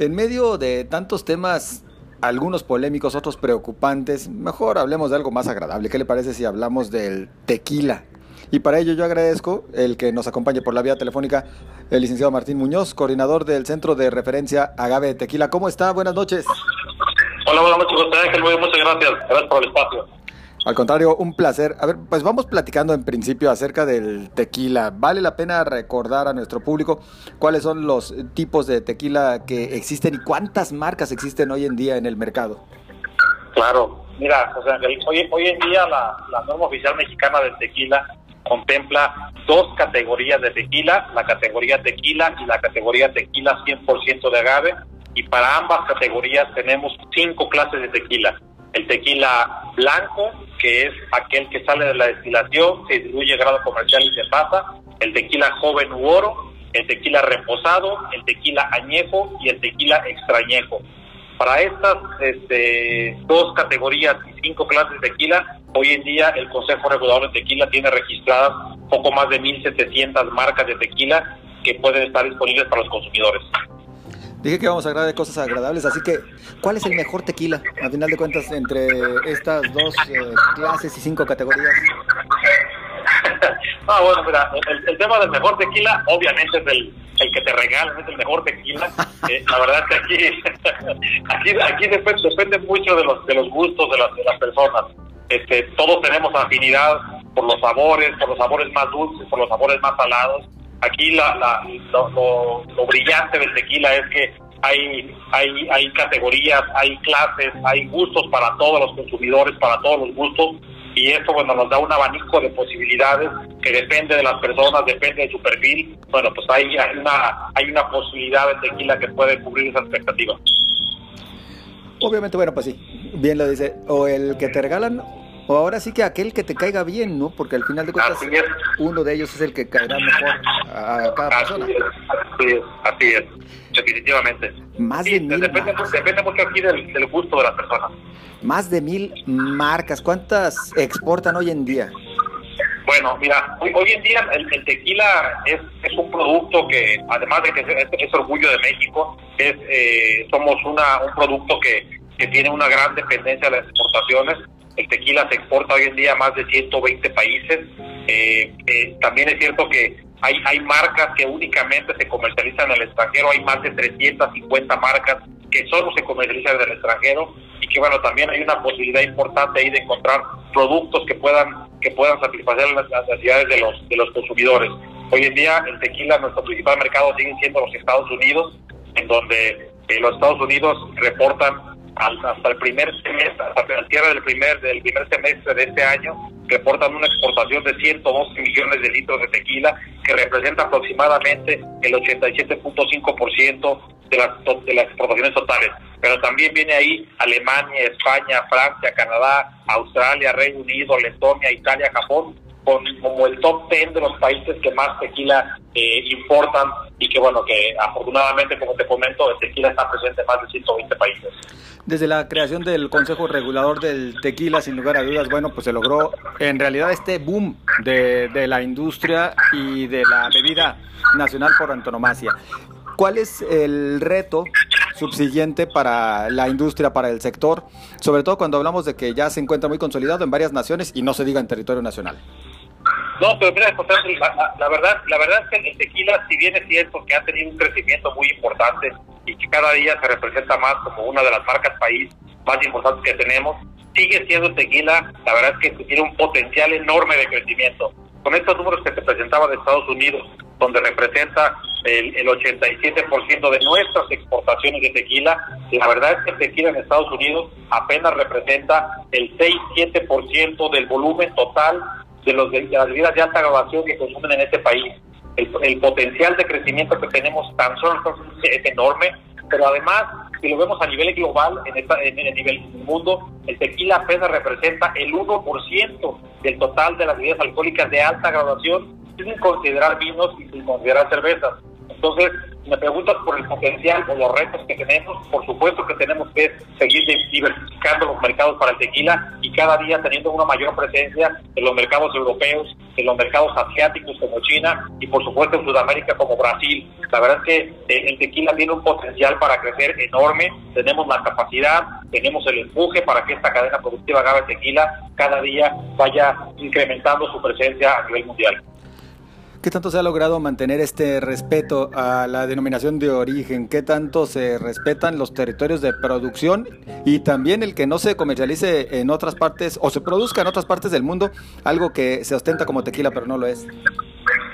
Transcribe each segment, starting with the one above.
En medio de tantos temas, algunos polémicos, otros preocupantes, mejor hablemos de algo más agradable. ¿Qué le parece si hablamos del tequila? Y para ello yo agradezco el que nos acompañe por la vía telefónica el licenciado Martín Muñoz, coordinador del Centro de Referencia Agave Tequila. ¿Cómo está? Buenas noches. Hola, buenas noches, José Ángel. Muchas gracias. Gracias por el espacio. Al contrario, un placer. A ver, pues vamos platicando en principio acerca del tequila. Vale la pena recordar a nuestro público cuáles son los tipos de tequila que existen y cuántas marcas existen hoy en día en el mercado. Claro, mira, o sea, hoy, hoy en día la, la norma oficial mexicana del tequila contempla dos categorías de tequila, la categoría tequila y la categoría tequila 100% de agave, y para ambas categorías tenemos cinco clases de tequila. El tequila blanco, que es aquel que sale de la destilación, se diluye grado comercial y se pasa, el tequila joven u oro, el tequila reposado, el tequila añejo y el tequila extrañejo. Para estas este, dos categorías y cinco clases de tequila, hoy en día el Consejo Regulador de Tequila tiene registradas poco más de 1.700 marcas de tequila que pueden estar disponibles para los consumidores. Dije que vamos a hablar de cosas agradables, así que, ¿cuál es el mejor tequila, a final de cuentas, entre estas dos eh, clases y cinco categorías? ah, bueno, mira, el, tema del mejor tequila, obviamente, es el, el que te regalan, es el mejor tequila. Eh, la verdad es que aquí, aquí, aquí depende, depende, mucho de los, de los gustos de las, de las personas. Este, todos tenemos afinidad por los sabores, por los sabores más dulces, por los sabores más salados Aquí la, la, lo, brillante del tequila es que hay, hay, hay categorías, hay clases, hay gustos para todos los consumidores, para todos los gustos, y esto bueno nos da un abanico de posibilidades que depende de las personas, depende de su perfil. Bueno, pues hay, hay una hay una posibilidad de tequila que puede cubrir esa expectativa. Obviamente, bueno, pues sí, bien lo dice, o el que te regalan o ahora sí que aquel que te caiga bien, ¿no? Porque al final de cuentas uno de ellos es el que caerá mejor a cada persona. así es, así es, definitivamente. Más de mil depende, depende, mucho aquí del, gusto de las personas. Más de mil marcas. ¿Cuántas exportan hoy en día? Bueno, mira, hoy, hoy en día el, tequila es, es, un producto que, además de que es, orgullo de México, es eh, somos una, un producto que, que tiene una gran dependencia de las exportaciones el tequila se exporta hoy en día a más de 120 países. Eh, eh, también es cierto que hay, hay marcas que únicamente se comercializan en el extranjero, hay más de 350 marcas que solo se comercializan en el extranjero y que bueno, también hay una posibilidad importante ahí de encontrar productos que puedan que puedan satisfacer las necesidades de los de los consumidores. Hoy en día el tequila, nuestro principal mercado siguen siendo los Estados Unidos, en donde eh, los Estados Unidos reportan hasta el primer semestre, hasta el cierre del primer, del primer semestre de este año, reportan una exportación de 112 millones de litros de tequila, que representa aproximadamente el 87.5% de las, de las exportaciones totales. Pero también viene ahí Alemania, España, Francia, Canadá, Australia, Reino Unido, Letonia, Italia, Japón, con, como el top 10 de los países que más tequila eh, importan y que bueno, que afortunadamente, como te comento, el tequila está presente en más de 120 países. Desde la creación del Consejo Regulador del Tequila, sin lugar a dudas, bueno, pues se logró en realidad este boom de, de la industria y de la bebida nacional por antonomasia. ¿Cuál es el reto subsiguiente para la industria, para el sector, sobre todo cuando hablamos de que ya se encuentra muy consolidado en varias naciones y no se diga en territorio nacional? No, pero mira, la, verdad, la verdad es que el tequila, si bien es cierto que ha tenido un crecimiento muy importante y que cada día se representa más como una de las marcas país más importantes que tenemos, sigue siendo tequila, la verdad es que tiene un potencial enorme de crecimiento. Con estos números que te presentaba de Estados Unidos, donde representa el, el 87% de nuestras exportaciones de tequila, la verdad es que el tequila en Estados Unidos apenas representa el 6-7% del volumen total de, los, de las bebidas de alta graduación que consumen en este país. El, potencial de crecimiento que tenemos tan solo es enorme, pero además, si lo vemos a nivel global, en, en el nivel mundo, el tequila apenas representa el 1% del total de las bebidas alcohólicas de alta graduación, sin considerar vinos y sin considerar cervezas. Entonces, me preguntas por el potencial o los retos que tenemos, por supuesto que tenemos que seguir diversificando los mercados para el tequila y cada día teniendo una mayor presencia en los mercados europeos, en los mercados asiáticos como China y por supuesto en Sudamérica como Brasil. La verdad es que eh, el tequila tiene un potencial para crecer enorme, tenemos la capacidad, tenemos el empuje para que esta cadena productiva Agave Tequila cada día vaya incrementando su presencia a nivel mundial. ¿Qué tanto se ha logrado mantener este respeto a la denominación de origen? ¿Qué tanto se respetan los territorios de producción y también el que no se comercialice en otras partes o se produzca en otras partes del mundo algo que se ostenta como tequila pero no lo es?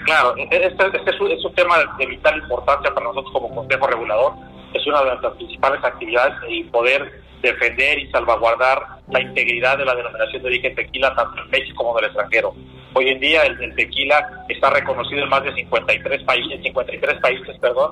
Claro, este, este es, un, es, un, tema de vital importancia para nosotros como Consejo Regulador. Es una de nuestras principales actividades y poder defender y salvaguardar la integridad de la denominación de origen tequila tanto en México como en el extranjero. Hoy en día el, tequila está reconocido en más de 53 países, 53 países, perdón,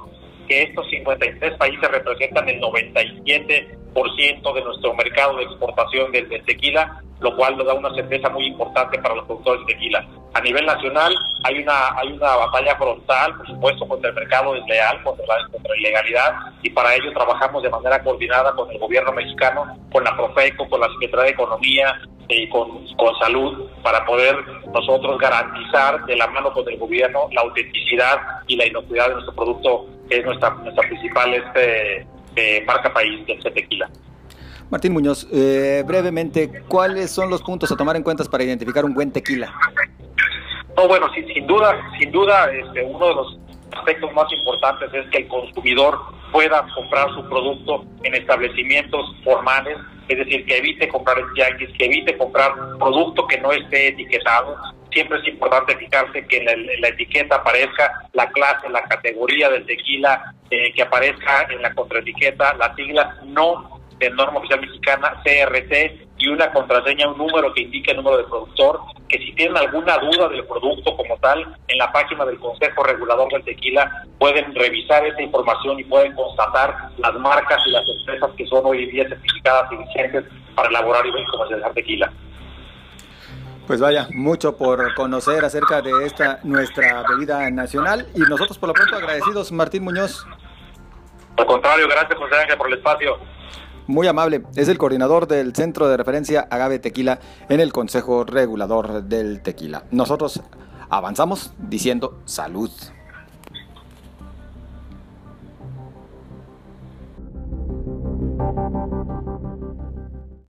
que estos 53 países representan el 97% de nuestro mercado de exportación del, tequila, lo cual nos da una certeza muy importante para los productores de tequila. A nivel nacional hay una hay una batalla frontal, por supuesto, contra el mercado desleal, contra la, contra ilegalidad, y para ello trabajamos de manera coordinada con el gobierno mexicano, con la Profeco, con la Secretaría de Economía, y con, con, salud para poder nosotros garantizar de la mano con el gobierno la autenticidad y la inocuidad de nuestro producto, que es nuestra, nuestra principal este, eh, marca país, es tequila. Martín Muñoz, eh, brevemente, ¿cuáles son los puntos a tomar en cuenta para identificar un buen tequila? No, bueno, sin, sin duda, sin duda, este, uno de los aspectos más importantes es que el consumidor pueda comprar su producto en establecimientos formales, es decir, que evite comprar en tianguis, que evite comprar producto que no esté etiquetado. Siempre es importante fijarse que en la, etiqueta aparezca la clase, la categoría del tequila, eh, que aparezca en la contraetiqueta las siglas no de norma oficial mexicana, CRT, y una contraseña, un número que indique el número de productor, que si tienen alguna duda del producto como tal, en la página del Consejo Regulador del Tequila pueden revisar esa información y pueden constatar las marcas y las empresas que son hoy día certificadas y vigentes para elaborar y comercializar tequila. Pues vaya, mucho por conocer acerca de esta nuestra bebida nacional y nosotros por lo pronto agradecidos, Martín Muñoz. Al contrario, gracias José Ángel por el espacio. Muy amable, es el coordinador del Centro de Referencia Agave Tequila en el Consejo Regulador del Tequila. Nosotros avanzamos diciendo salud.